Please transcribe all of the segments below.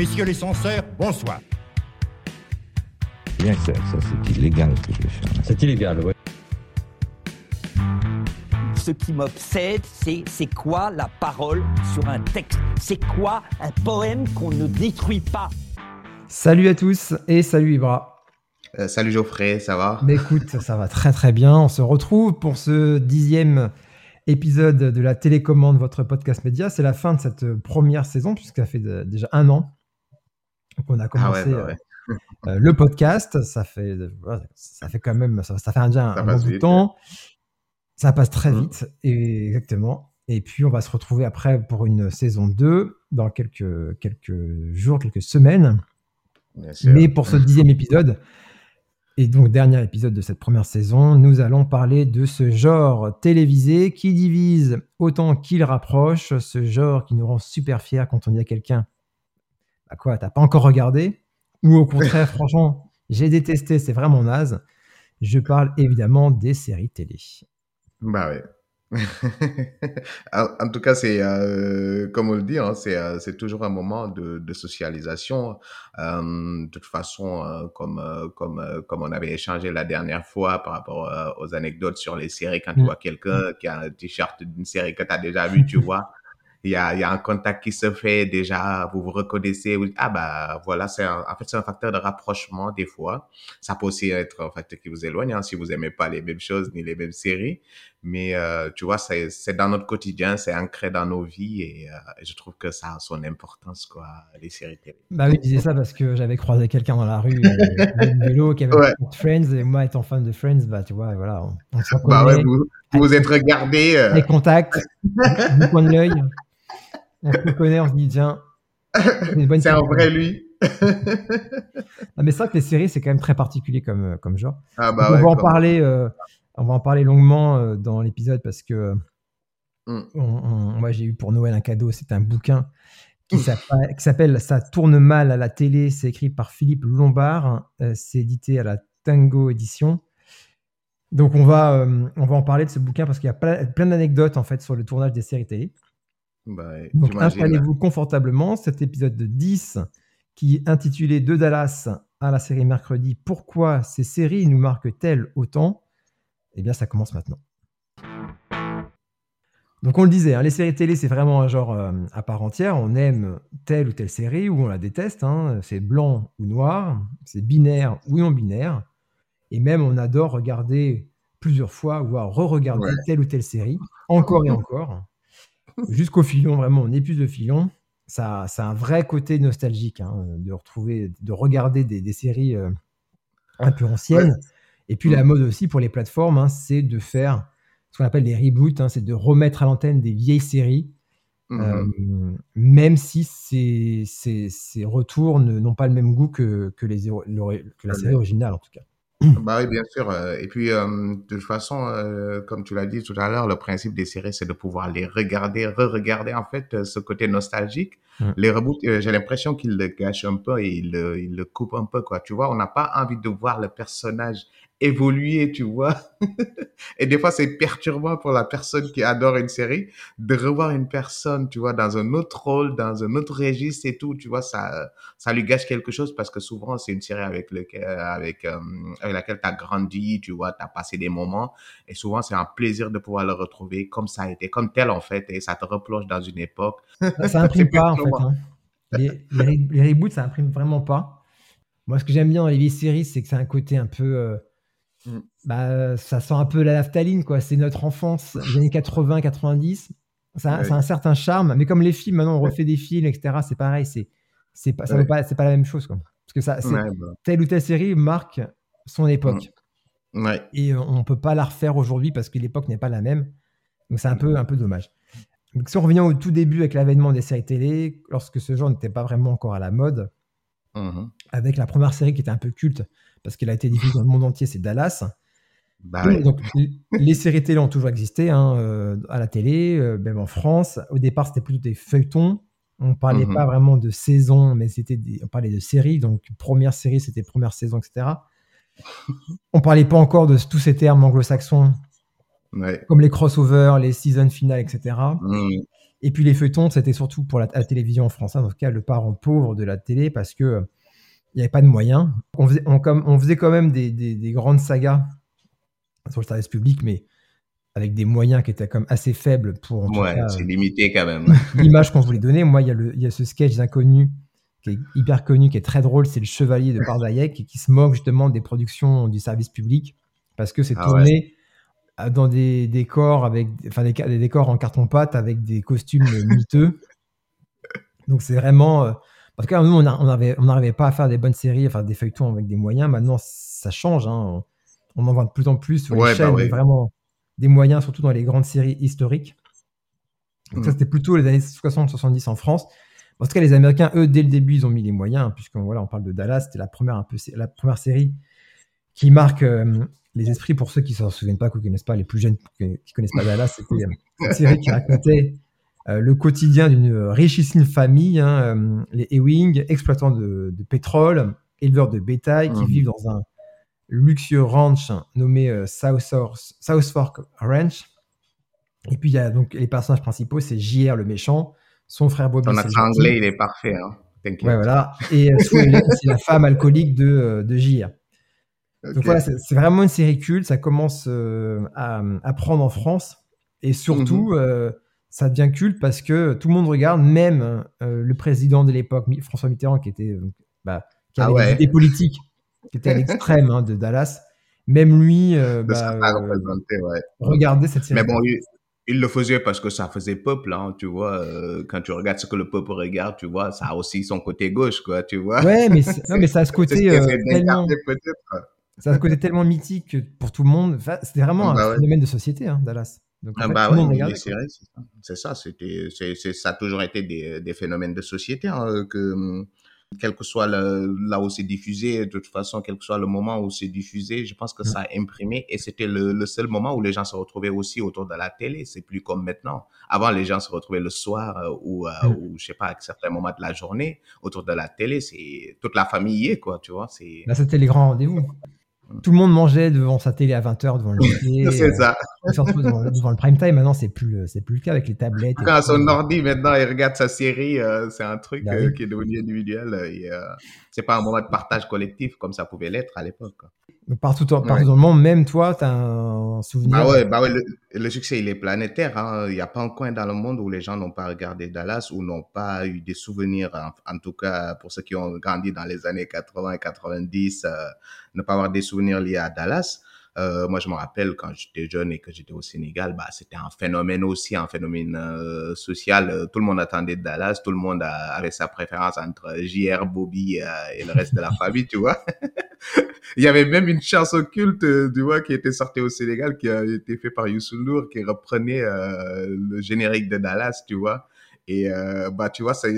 Messieurs les censeurs, bonsoir. Bien que ça, ça, c'est illégal ce que je vais faire. C'est illégal, oui. Ce qui m'obsède, c'est c'est quoi la parole sur un texte? C'est quoi un poème qu'on ne détruit pas? Salut à tous et salut Ibra. Euh, salut Geoffrey, ça va? Mais écoute, ça va très très bien. On se retrouve pour ce dixième épisode de la télécommande, votre podcast média. C'est la fin de cette première saison, puisque ça fait de- déjà un an qu'on a Ah commencé ouais, bah ouais. euh, le podcast. Ça fait, ça fait quand même, ça, ça fait déjà un, bon temps. Ça passe très Mhm. vite, et, exactement. Et puis, on va se retrouver après pour une saison 2 dans quelques, quelques jours, quelques semaines. Mais pour ce dixième épisode, et donc dernier épisode de cette première saison, nous allons parler de ce genre télévisé qui divise autant qu'il rapproche, ce genre qui nous rend super fiers quand on dit à quelqu'un Bah quoi, t'as pas encore regardé Ou au contraire, franchement, j'ai détesté, c'est vraiment naze. Je parle évidemment des séries télé. Bah ouais. en, tout cas, c'est euh, comme on le dit, hein, c'est euh, c'est toujours un moment de, de socialisation. Euh, de toute façon, comme comme comme on avait échangé la dernière fois par rapport aux anecdotes sur les séries, quand tu Mm. vois quelqu'un qui a un t-shirt d'une série que tu as déjà vue, tu vois. Il y a, y a un contact qui se fait déjà, vous vous reconnaissez. vous Ah bah voilà, c'est en fait c'est un facteur de rapprochement des fois. Ça peut aussi être un facteur qui vous éloigne hein, si vous aimez pas les mêmes choses ni les mêmes séries. Mais euh, tu vois, c'est c'est dans notre quotidien, c'est ancré dans nos vies et euh, je trouve que ça a son importance quoi, les séries télé. Bah oui, je disais ça parce que j'avais croisé quelqu'un dans la rue euh, vélo qui avait Ouais. de Friends et moi étant fan de Friends, bah tu vois, voilà, on, on se Bah ouais, vous vous, êtes regardé. euh, Eye contact, du coin de l'œil. On se connaît, on se dit, tiens, c'est un vrai lui. Ah, mais c'est vrai que les séries, c'est quand même très particulier comme, euh, comme genre. Ah bah on ouais. va en parler, euh, on va en parler longuement euh, dans l'épisode parce que Mm. on- on- moi j'ai eu pour Noël un cadeau, c'est un bouquin qui s'appelle Ça tourne mal à la télé. C'est écrit par Philippe Lombard. Euh, c'est édité à la Tango Édition. Donc on va, on va en parler de ce bouquin parce qu'il y a plein, plein d'anecdotes en fait sur le tournage des séries télé. Bah Donc installez-vous confortablement. Cet épisode de 10 qui est intitulé De Dallas à la série mercredi, pourquoi ces séries nous marquent-elles autant? Eh bien ça commence maintenant. Donc on le disait, hein, les séries télé c'est vraiment un genre euh, à part entière. On aime telle ou telle série ou on la déteste. hein. C'est blanc ou noir, c'est binaire ou non binaire. Et même on adore regarder plusieurs fois, voire re-regarder Ouais. telle ou telle série, encore et encore jusqu'au filon, vraiment, on épuise le filon. Ça, ça a un vrai côté nostalgique hein, de retrouver, de regarder des, des séries euh, un peu anciennes. Et puis la mode aussi pour les plateformes, hein, c'est de faire ce qu'on appelle des reboots, hein, c'est de remettre à l'antenne des vieilles séries, Mhm. euh, même si ces, ces, ces retours n'ont pas le même goût que, que, les, le- que la série originale en tout cas. Bah oui, bien sûr. euh, Et puis, euh, de toute façon, euh, comme tu l'as dit tout à l'heure, le principe des séries, c'est de pouvoir les regarder, re-regarder, en fait, euh, ce côté nostalgique. Mm. Les reboots, euh, j'ai l'impression qu'ils le gâchent un peu et ils le, ils le coupent un peu, quoi. Tu vois, on n'a pas envie de voir le personnage évoluer, tu vois. et des fois, c'est perturbant pour la personne qui adore une série de revoir une personne, tu vois, dans un autre rôle, dans un autre registre et tout, tu vois, ça, ça lui gâche quelque chose parce que souvent, c'est une série avec, lequel, avec, euh, avec laquelle tu as grandi, tu vois, tu as passé des moments. Et souvent, c'est un plaisir de pouvoir le retrouver comme ça a été, comme tel en fait, et ça te replonge dans une époque. Ça, ça imprime pas en fait. hein. Les, les, les reboots, ça imprime vraiment pas. Moi, ce que j'aime bien dans les vieilles séries, c'est que c'est un côté un peu. euh, Mm. bah, ça sent un peu la naphtaline, quoi. C'est notre enfance, les années 80, 90. Ça, Ouais. ça a un certain charme. Mais comme les films, maintenant, on refait des films, etc. C'est pareil. C'est, c'est pas, ça Ouais. vaut pas, c'est pas la même chose, quoi. Parce que ça, bah, telle ou telle série marque son époque. ouais. Et on ne peut pas la refaire aujourd'hui parce que l'époque n'est pas la même. Donc c'est un peu, un peu dommage. Donc, si on revient au tout début avec l'avènement des séries télé, lorsque ce genre n'était pas vraiment encore à la mode, Mhm. avec la première série qui était un peu culte parce qu'elle a été diffusée dans le monde entier, c'est Dallas. Bah ouais. Donc les séries télé ont toujours existé hein, euh, à la télé, euh, même en France. Au départ, c'était plutôt des feuilletons. On parlait Mhm. pas vraiment de saison, mais c'était des- on parlait de séries. Donc première série, c'était première saison, etc. On parlait pas encore de tous ces termes anglo-saxons Ouais. comme les crossovers, les season finales, etc. Mhm. Et puis les feuilletons, c'était surtout pour la, la télévision en France, hein, en tout cas le parent pauvre de la télé, parce que il n'y avait pas de moyens. On faisait, on, comme, on faisait quand même des, des- des grandes sagas sur le service public, mais avec des moyens qui étaient même assez faibles pour Ouais, c'est limité quand même. l'image qu'on voulait donner. Moi, il y, a le- il y a ce sketch d'inconnu qui est hyper connu, qui est très drôle, c'est le chevalier de et qui se moque justement des productions du service public parce que c'est Ah tourné dans des décors avec, enfin des, des décors en carton pâte avec des costumes miteux. Donc c'est vraiment, euh, en tout cas nous on n'arrivait on pas à faire des bonnes séries, enfin des feuilletons avec des moyens. Maintenant ça change, hein. on, en voit de plus en plus sur les Ouais, bah chaînes, ouais. vraiment des moyens, surtout dans les grandes séries historiques. Donc ça, Mm. c'était plutôt les années 60-70 en France. En tout cas, les Américains, eux, dès le début, ils ont mis les moyens, hein, puisqu'on voilà, on parle de Dallas, c'était la première, un peu, c'est la première série qui marque euh, les esprits pour ceux qui ne s'en souviennent pas, qui ne connaissent pas, les plus jeunes qui ne connaissent pas Dallas. C'était euh, une série qui racontait euh, le quotidien d'une richissime famille, hein, euh, les Ewing, exploitants de, de pétrole, éleveurs de bétail, qui Mhm. vivent dans un luxueux ranch nommé euh, South, Fork- South Fork Ranch. Et puis, il y a donc les personnages principaux, c'est JR le méchant, son frère Bobby. Ton accent anglais, il est parfait. Hein. Ouais, voilà. Et euh, c'est la femme alcoolique de, euh, de JR. Donc voilà, c'est vraiment une série culte. Ça commence euh, à, à prendre en France. Et surtout, Mhm. euh, ça devient culte parce que tout le monde regarde, même euh, le président de l'époque, François Mitterrand, qui, était, bah, qui Ah des idées politiques, qui était à l'extrême hein, de Dallas. Même lui euh, bah, euh, ouais. regardait cette série. Mais bon, il, il le faisait parce que ça faisait peuple, hein, tu vois. euh, quand tu regardes ce que le peuple regarde, tu vois, ça a aussi son côté gauche, quoi, tu vois. Ouais, mais, non, mais ça a ce côté tellement, ça a ce côté tellement mythique que pour tout le monde. Enfin, C'était vraiment Bah un ouais. phénomène de société, hein, Dallas. Donc, en Ah fait, bah ouais, c'est ça. C'était, c'est, c'est- ça a toujours été des, des phénomènes de société, hein, que, hum, quel que soit le, là où c'est diffusé, de toute façon, quel que soit le moment où c'est diffusé, je pense que ça a imprimé et c'était le, le seul moment où les gens se retrouvaient aussi autour de la télé. C'est plus comme maintenant. Avant, les gens se retrouvaient le soir euh, ou, euh, Mm. ou, je sais pas, à certains moments de la journée autour de la télé. C'est toute la famille y est, quoi, tu vois. C'est, Là, c'était les grands rendez-vous. Tout le monde mangeait devant sa télé à 20h devant le dîner. c'est euh, ça. on se retrouve devant, devant le prime time. Maintenant, c'est plus, c'est plus le cas avec les tablettes. et Quand son ordi maintenant il regarde sa série, euh, c'est un truc Bah euh, qui est devenu individuel euh, et c'est pas un moment de partage collectif comme ça pouvait l'être à l'époque. Donc, partout, partout Ouais. dans le monde, même toi, tu as un souvenir. Bah ouais, bah ouais, le, le succès il est planétaire. hein. Il n'y a pas un coin dans le monde où les gens n'ont pas regardé Dallas ou n'ont pas eu des souvenirs. En, en tout cas, pour ceux qui ont grandi dans les années 80 et 90, euh, ne pas avoir des souvenirs liés à Dallas. Euh, moi, je me rappelle quand j'étais jeune et que j'étais au Sénégal, bah, c'était un phénomène aussi, un phénomène euh, social. Euh, Tout le monde attendait Dallas, tout le monde avait sa préférence entre JR, Bobby euh, et le reste de la famille, tu vois. Il y avait même une chanson culte, euh, tu vois, qui était sortie au Sénégal, qui a été faite par Youssou N'Dour, qui reprenait euh, le générique de Dallas, tu vois. Et bah, tu vois, ça,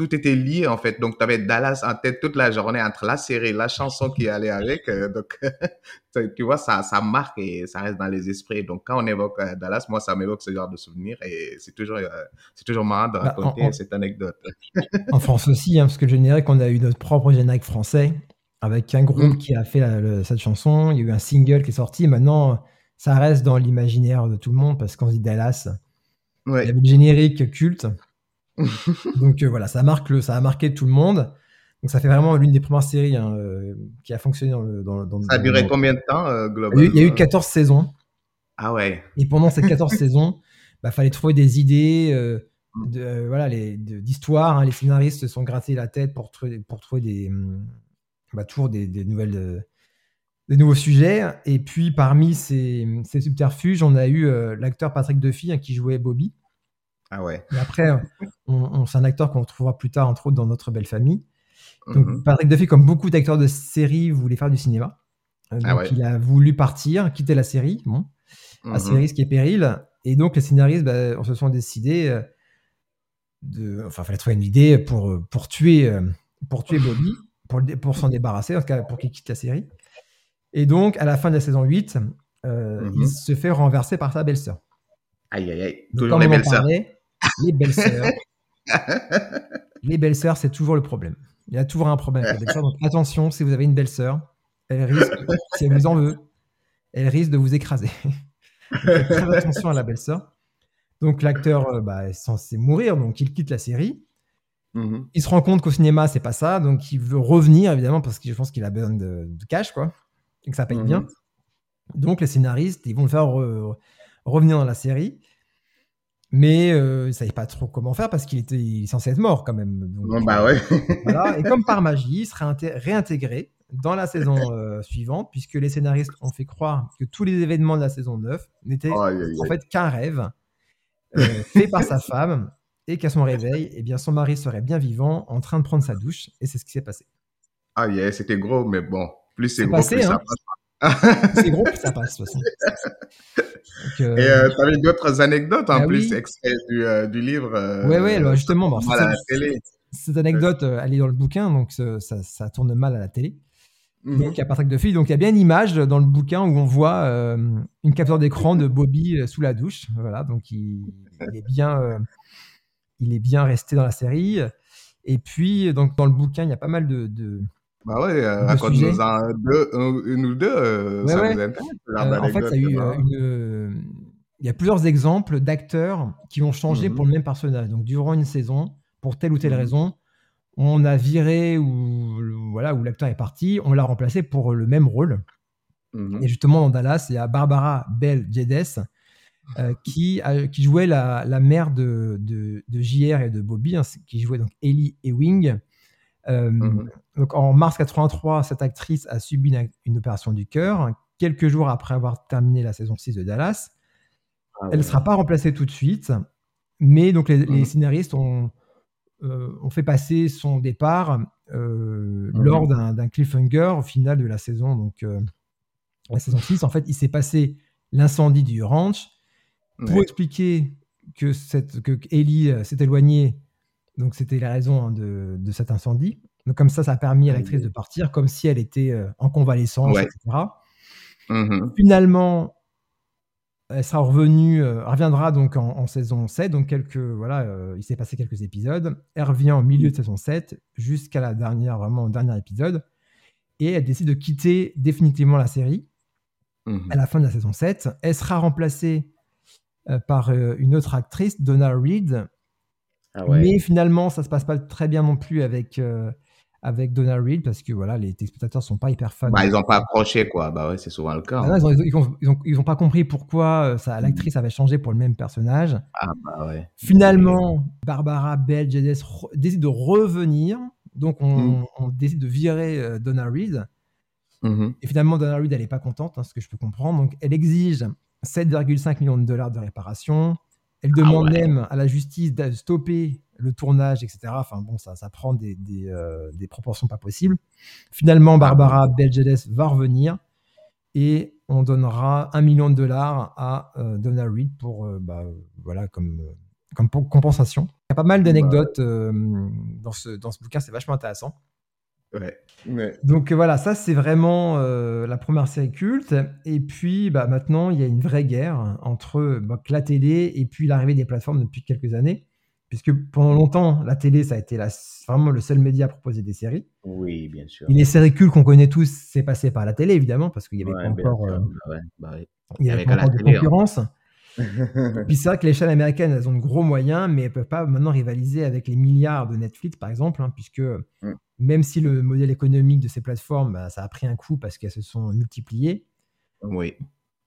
tout était lié en fait. Donc, tu avais Dallas en tête toute la journée entre la série, la chanson qui allait avec. euh, donc, tu vois, ça, ça marque et ça reste dans les esprits. Donc, quand on évoque euh, Dallas, moi, ça m'évoque ce genre de souvenir et c'est toujours, euh, c'est toujours marrant de Bah, en- raconter en- cette anecdote. En France aussi, hein, parce que le générique, on a eu notre propre générique français avec un groupe Mm. qui a fait la- le- cette chanson. Il y a eu un single qui est sorti. Maintenant, ça reste dans l'imaginaire de tout le monde parce qu'on dit Dallas. Il y Ouais. avait le générique culte. Donc euh, voilà, ça, marque le, ça a marqué tout le monde. Donc ça fait vraiment l'une des premières séries hein, euh, qui a fonctionné dans le. Dans, dans- Ça a duré dans- combien de temps, il y, euh, a eu, globalement? il y a eu 14 saisons. Ah ouais. Et pendant ces 14 saisons, bah, fallait trouver des idées, de, euh, voilà, les- d'histoire. hein. Les scénaristes se sont grattés la tête pour trouver, pour trouver des, hum, bah, toujours des, des nouvelles, des nouveaux sujets. Et puis parmi ces, ces subterfuges, on a eu l'acteur Patrick Duffy hein, qui jouait Bobby. Ah ouais. Et après, c'est un acteur qu'on retrouvera plus tard, entre autres, dans notre belle famille. Donc, Mhm. Patrick Duffy, comme beaucoup d'acteurs de série, voulait faire du cinéma. Euh, Ah donc, ouais. il a voulu partir, quitter la série. Bon, Mhm. assez risque et péril. Et donc, les scénaristes bah, on se sont décidés euh, de. Enfin, il fallait trouver une idée pour, euh, pour tuer, pour tuer Bobby, pour, pour s'en débarrasser, en tout cas pour qu'il quitte la série. Et donc, à la fin de la saison 8, euh, Mhm. il se fait renverser par sa belle-sœur. Aïe, aïe, aïe. Toujours les on les belles-sœurs. les belles-sœurs, c'est toujours le problème. Il y a toujours un problème avec les belles-sœurs. Donc, attention, si vous avez une belle-sœur, elle risque, si elle vous en veut, elle risque de vous écraser. Donc, faites très attention à la belle-sœur. Donc l'acteur euh, bah, est censé mourir, donc il quitte la série. Mhm. Il se rend compte qu'au cinéma, c'est pas ça, donc il veut revenir, évidemment, parce que je pense qu'il a besoin de, de cash, quoi, et que ça paye Mhm. bien. Donc les scénaristes, ils vont le faire re- revenir dans la série, mais euh, ils ne savaient pas trop comment faire parce qu'il était il est censé être mort quand même. Donc, Bon, bah ouais. voilà. Et comme par magie, il sera inté- réintégré dans la saison euh, suivante, puisque les scénaristes ont fait croire que tous les événements de la saison 9 n'étaient en fait qu'un rêve euh, fait par sa femme, et qu'à son réveil, eh bien, son mari serait bien vivant en train de prendre sa douche, et c'est ce qui s'est passé. Ah, yeah, c'était gros, mais bon. Plus c'est C'est gros, passé, plus ça hein. passe. C'est gros, puis ça passe, de toute façon. Donc, euh, Et euh, t'avais d'autres anecdotes en Bah plus, oui. extraits du, euh, du livre. euh, Ouais, ouais, bah, justement, bon, à la c'est- télé. cette anecdote, euh, elle est dans le bouquin, donc ça, ça- tourne mal à la télé. Mhm. Donc, il y a Patrick Duffy. Donc, il y a bien une image dans le bouquin où on voit euh, une capture d'écran de Bobby euh, sous la douche. Voilà, donc il, il est bien, euh, il est bien resté dans la série. Et puis, donc, dans le bouquin, il y a pas mal de. de- Bah ouais, euh, raconte-nous un, deux, un- une ou deux, euh, Ouais, ça ouais. nous intéresse. euh, en fait, il y a eu c'est marrant. une. il y a plusieurs exemples d'acteurs qui ont changé Mhm. pour le même personnage. Donc, durant une saison, pour telle ou telle Mhm. raison, on a viré ou voilà où l'acteur est parti, on l'a remplacé pour le même rôle. Mhm. Et justement, dans Dallas, il y a Barbara Bell euh, qui, a- qui jouait la, la mère de, de, de JR et de Bobby, hein, qui jouait donc Ellie Ewing. Euh, Mhm. Donc en mars 83, cette actrice a subi une, une opération du cœur. Quelques jours après avoir terminé la saison 6 de Dallas, Ah elle ne ouais. sera pas remplacée tout de suite, mais donc les, les Mhm. scénaristes ont, euh, ont fait passer son départ euh, Mhm. lors d'un cliffhanger au final de la saison. Donc euh, la saison 6, en fait, il s'est passé l'incendie du ranch pour Ouais. expliquer que, cette, que Ellie euh, s'est éloignée. Donc c'était la raison hein, de, de cet incendie. Donc comme ça, ça a permis à l'actrice de partir, comme si elle était euh, en convalescence, Ouais. etc. Mhm. Finalement, elle sera revenue, euh, reviendra donc en, en saison 7. Donc quelques, voilà, euh, il s'est passé quelques épisodes. Elle revient au milieu de saison 7 jusqu'à la dernière, vraiment au dernier épisode. Et elle décide de quitter définitivement la série Mhm. à la fin de la saison 7. Elle sera remplacée par une autre actrice, Donna Reed. Ah ouais. Mais finalement, ça se passe pas très bien non plus avec, euh, avec Donna Reed parce que voilà, les spectateurs sont pas hyper fans. Bah, ils n'ont pas accroché, quoi. Bah ouais, c'est souvent le cas. Ah non, ils, ont, ils, ont, ils, ont, ils ont pas compris pourquoi euh, ça- l'actrice avait changé pour le même personnage. Ah bah ouais. Finalement, Barbara Bell Geddes re- décide de revenir. Donc, on, Mm. on décide de virer euh, Donna Reed. Mhm. Et finalement, Donna Reed, elle n'est pas contente, hein, ce que je peux comprendre. Donc, elle exige 7,5 millions de dollars de réparation. Elle demande Ah ouais. même à la justice de stopper le tournage, etc. Enfin bon, ça, ça prend des, des, euh, des proportions pas possibles. Finalement, Barbara Bell Geddes va revenir et on donnera un million de dollars à euh, Donna Reed pour, euh, bah, voilà, comme, comme pour- compensation. Il y a pas mal d'anecdotes euh, dans, ce, dans ce bouquin, c'est vachement intéressant. Ouais. Ouais. Donc euh, voilà, ça c'est vraiment euh, la première série culte. Et puis bah, maintenant, il y a une vraie guerre entre bah, la télé et puis l'arrivée des plateformes depuis quelques années. Puisque pendant longtemps, la télé, ça a été la- vraiment le seul média à proposer des séries. Oui, bien sûr. Et les séries cultes qu'on connaît tous, c'est passé par la télé, évidemment, parce qu'il n'y avait Ouais, pas encore, euh, Bah bah il y avait pas encore de télé, hein. Puis c'est vrai que les chaînes américaines, elles ont de gros moyens, mais elles peuvent pas maintenant rivaliser avec les milliards de Netflix, par exemple, hein, puisque Mm. même si le modèle économique de ces plateformes, bah, ça a pris un coup parce qu'elles se sont multipliées, Oui.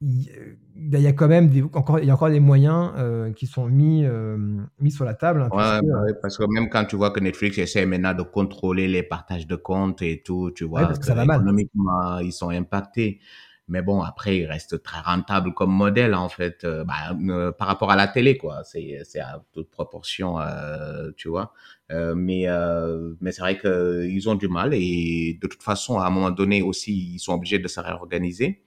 il il y a quand même des, encore, il y a encore des moyens euh, qui sont mis, euh, mis sur la table. hein, Ouais, puisque, bah ouais, parce que même quand tu vois que Netflix essaie maintenant de contrôler les partages de comptes et tout, tu vois, parce que ça va mal. économiquement, ils sont impactés. Mais bon, après, ils restent très rentables comme modèle, en fait, euh, bah, euh, par rapport à la télé, quoi. C'est, c'est à toute proportion, euh, tu vois. Mais, mais c'est vrai qu'ils ont du mal et de toute façon, à un moment donné aussi, ils sont obligés de se réorganiser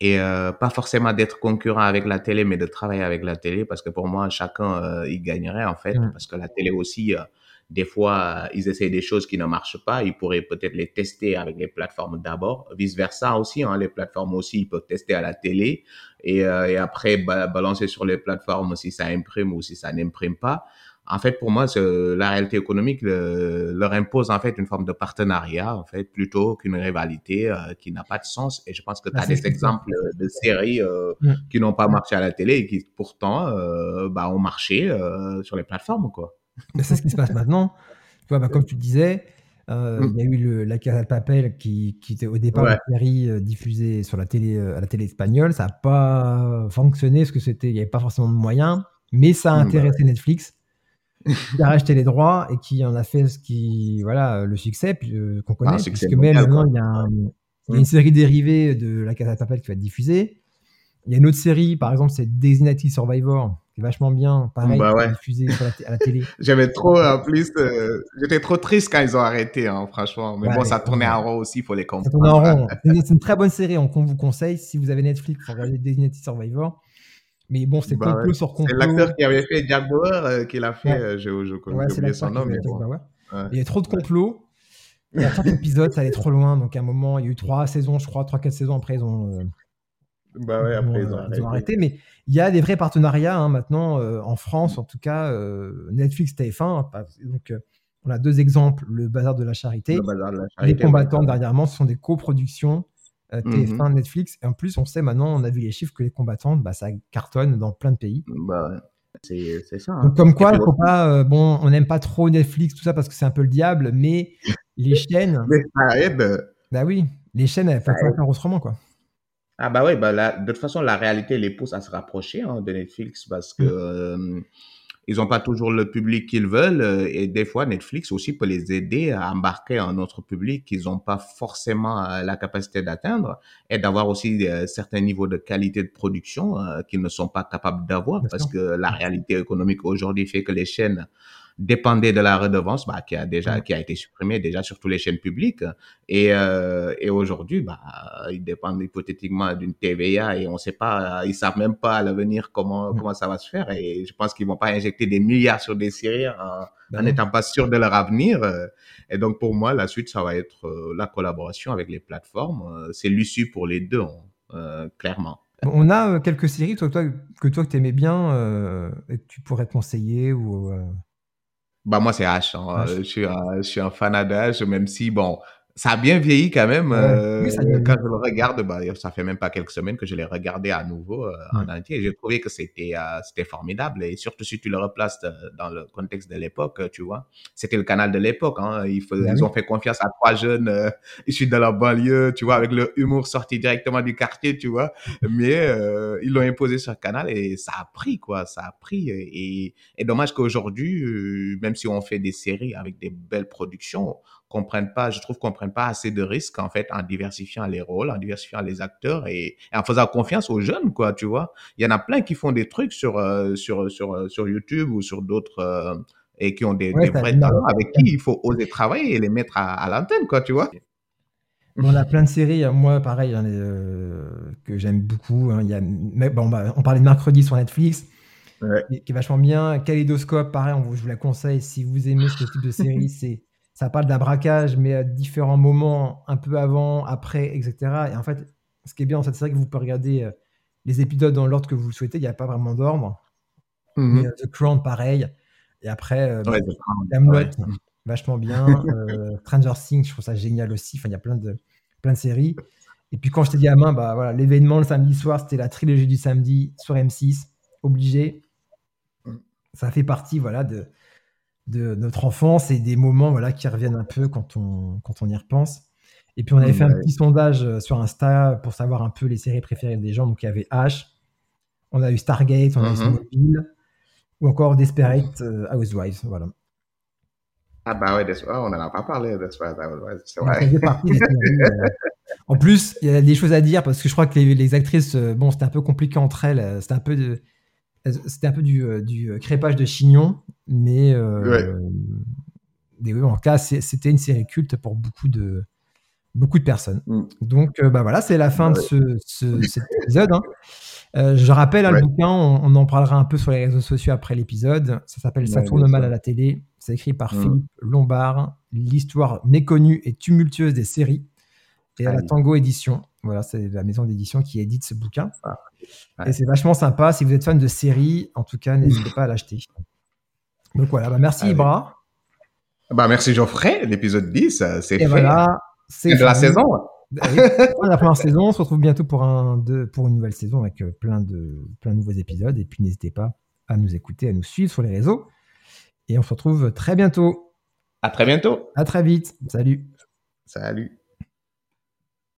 et pas forcément d'être concurrent avec la télé, mais de travailler avec la télé, parce que pour moi, chacun y gagnerait en fait, Mm. parce que la télé aussi, des fois, euh, ils essaient des choses qui ne marchent pas, ils pourraient peut-être les tester avec les plateformes d'abord, vice versa aussi, hein, les plateformes aussi, ils peuvent tester à la télé et, euh, et après ba- balancer sur les plateformes si ça imprime ou si ça n'imprime pas. en fait, pour moi, la réalité économique le- leur impose en fait une forme de partenariat, en fait, plutôt qu'une rivalité euh, qui n'a pas de sens. Et je pense que tu Bah, as c'est des exemples de séries euh, Mm. qui n'ont pas marché à la télé et qui pourtant euh, bah, ont marché sur les plateformes, quoi. Mais c'est ce qui se passe maintenant. Tu vois, bah, comme tu le disais, euh, Mm. il y a eu le, la Casa de Papel qui, qui était au départ Ouais. une série euh, diffusée sur la télé, euh, à la télé espagnole. Ça n'a pas fonctionné parce que c'était, il n'y avait pas forcément de moyens, mais ça a Mm, bah intéressé Netflix qui a racheté les droits et qui en a fait ce qui, voilà, le succès euh, qu'on connaît. succès puisque même mondial, maintenant, quoi. il y a, un- il y a Mm. une série dérivée de la Casa de Papel qui va être diffusée. Il y a une autre série, par exemple, c'est Designated Survivor, vachement bien, pareil, Bah ouais. diffusée sur la t- à la télé. J'avais trop, en plus, euh, j'étais trop triste quand ils ont arrêté, hein, franchement. Mais Ouais, bon, ça tournait en rond aussi, il faut les Ça comprendre. tourne en rond. C'est une, c'est très bonne série on- vous conseille. Si vous avez Netflix, faut regarder Designated Survivor. Mais bon, c'est Bah complot ouais. sur C'est complot. l'acteur qui avait fait Jack Bauer euh, qui l'a fait, euh, j'ai c'est oublié son nom, mais bon. Il y a trop de complots. Et à chaque épisode, ça allait trop loin. Donc à un moment, il y a eu trois saisons, je crois, trois, quatre saisons après, ils ont, Bah ouais, après, ils ont, euh, ils ont arrêté. Mais il y a des vrais partenariats hein, maintenant euh, en France, en tout cas, euh, Netflix, TF1. hein, donc euh, on a deux exemples le bazar de la charité. Le bazar de la Les combattants, ouais. moi, ce sont des coproductions euh, TF1, Netflix. Et en plus, on sait maintenant, on a vu les chiffres que les combattants, bah, ça cartonne dans plein de pays. Bah ouais. C'est c'est ça. hein. Donc, comme quoi, faut pas, bon, on n'aime pas trop Netflix, tout ça, parce que c'est un peu le diable, mais les chaînes, Mais ça aide. bah oui, les chaînes, elles peuvent faire autrement, quoi. Ah bah ouais, bah là, de toute façon, la réalité les pousse à se rapprocher hein, de Netflix parce que Mm. euh, ils n'ont pas toujours le public qu'ils veulent euh, et des fois Netflix aussi peut les aider à embarquer un autre public qu'ils n'ont pas forcément euh, la capacité d'atteindre et d'avoir aussi euh, certains niveaux de qualité de production euh, qu'ils ne sont pas capables d'avoir parce que la réalité économique aujourd'hui fait que les chaînes dépendaient de la redevance bah, qui a déjà qui a été supprimée déjà sur toutes les chaînes publiques et, euh, et aujourd'hui bah ils dépendent hypothétiquement d'une TVA et on sait pas ils savent même pas à l'avenir comment Mm. comment ça va se faire et je pense qu'ils vont pas injecter des milliards sur des séries en, en non. n'étant pas sûrs de leur avenir et donc pour moi la suite ça va être euh, la collaboration avec les plateformes Euh, c'est l'issue pour les deux hein, euh, clairement On a quelques séries, toi, toi, que toi, que t'aimais bien, euh, et que tu pourrais conseiller ou. euh, Bah moi c'est H. hein. H. Euh, Je suis un, je suis un H, même si bon, ça a bien vieilli quand même. Ouais. euh, Oui, bien quand je le regarde, bah, ça fait même pas quelques semaines que je l'ai regardé à nouveau euh, en entier. J'ai trouvé que c'était euh, c'était formidable et surtout si tu le replaces euh, dans le contexte de l'époque, tu vois. C'était le canal de l'époque. Hein. Ils, oui. ont fait confiance à trois jeunes euh, issus de la banlieue, tu vois, avec le humour sorti directement du quartier, tu vois. Mais euh, ils l'ont imposé sur le canal et ça a pris quoi, ça a pris et, et dommage qu'aujourd'hui, même si on fait des séries avec des belles productions, qu'on prenne pas, je trouve qu'on prenne pas assez de risques en fait en diversifiant les rôles, en diversifiant les acteurs et, et en faisant confiance aux jeunes quoi, tu vois. Il y en a plein qui font des trucs sur euh, sur sur euh, sur YouTube ou sur d'autres euh, et qui ont des, Ouais, des ça vrais talents avec qui il faut oser travailler et les mettre à, à l'antenne quoi, tu vois. On a plein de séries, hein. moi pareil, hein, euh, que j'aime beaucoup. hein. Il y a, bon, bah, on parlait de mercredi sur Netflix, Ouais. qui, qui est vachement bien. Kaléidoscope, pareil, on vous, je vous la conseille si vous aimez ce type de série. c'est, ça parle d'un braquage, mais à différents moments, un peu avant, après, etc. Et en fait, ce qui est bien dans cette série, que vous pouvez regarder euh, les épisodes dans l'ordre que vous le souhaitez. Il n'y a pas vraiment d'ordre. Mhm. Mais, euh, The Crown, pareil. Et après, euh, Ouais, c'est- Camelot, ouais. vachement bien. Euh, Stranger Things, je trouve ça génial aussi. Enfin, il y a plein de, plein de séries. Et puis quand j'étais gamin, bah voilà, l'événement le samedi soir, c'était la trilogie du samedi sur M6, obligé. Ça fait partie, voilà, de, de notre enfance et des moments, voilà, qui reviennent un peu quand on, quand on y repense. Et puis on avait fait un petit sondage euh, sur Insta pour savoir un peu les séries préférées des gens. Donc il y avait H, on a eu Stargate, on a eu Mhm. Smallville, ou encore Desperate euh, Housewives, voilà. Ah bah ouais, Des- ah, on n'en a pas parlé Desperate Housewives, c'est vrai. des euh. En plus, il y a des choses à dire parce que je crois que les, les actrices, bon, c'était un peu compliqué entre elles. C'était un peu, de- un peu du, du crépage de chignon, mais euh, Ouais. mais oui, en tout cas, c'était une série culte pour beaucoup de beaucoup de personnes. Mm. Donc, euh, bah voilà, c'est la fin de ce, ce- cet épisode. hein. Euh, je rappelle, hein, le bouquin, on, on en parlera un peu sur les réseaux sociaux après l'épisode. Ça s'appelle Ça tourne mal à la télé. C'est écrit par Mm. Philippe Lombard. L'histoire méconnue et tumultueuse des séries. Et à la. Tango Édition. Voilà, c'est la maison d'édition qui édite ce bouquin. Ouais. Et c'est vachement sympa. Si vous êtes fan de séries, en tout cas, n'hésitez pas à l'acheter. Donc voilà, bah, merci Allez. Ibra. Bah, merci Geoffrey, l'épisode 10, euh, c'est fait. voilà, c'est de la saison. Ah oui, de la première saison. On se retrouve bientôt pour, un, de- pour une nouvelle saison avec euh, plein de, plein de nouveaux épisodes. Et puis n'hésitez pas à nous écouter, à nous suivre sur les réseaux. Et on se retrouve très bientôt. À très bientôt. À très vite. Salut. Salut.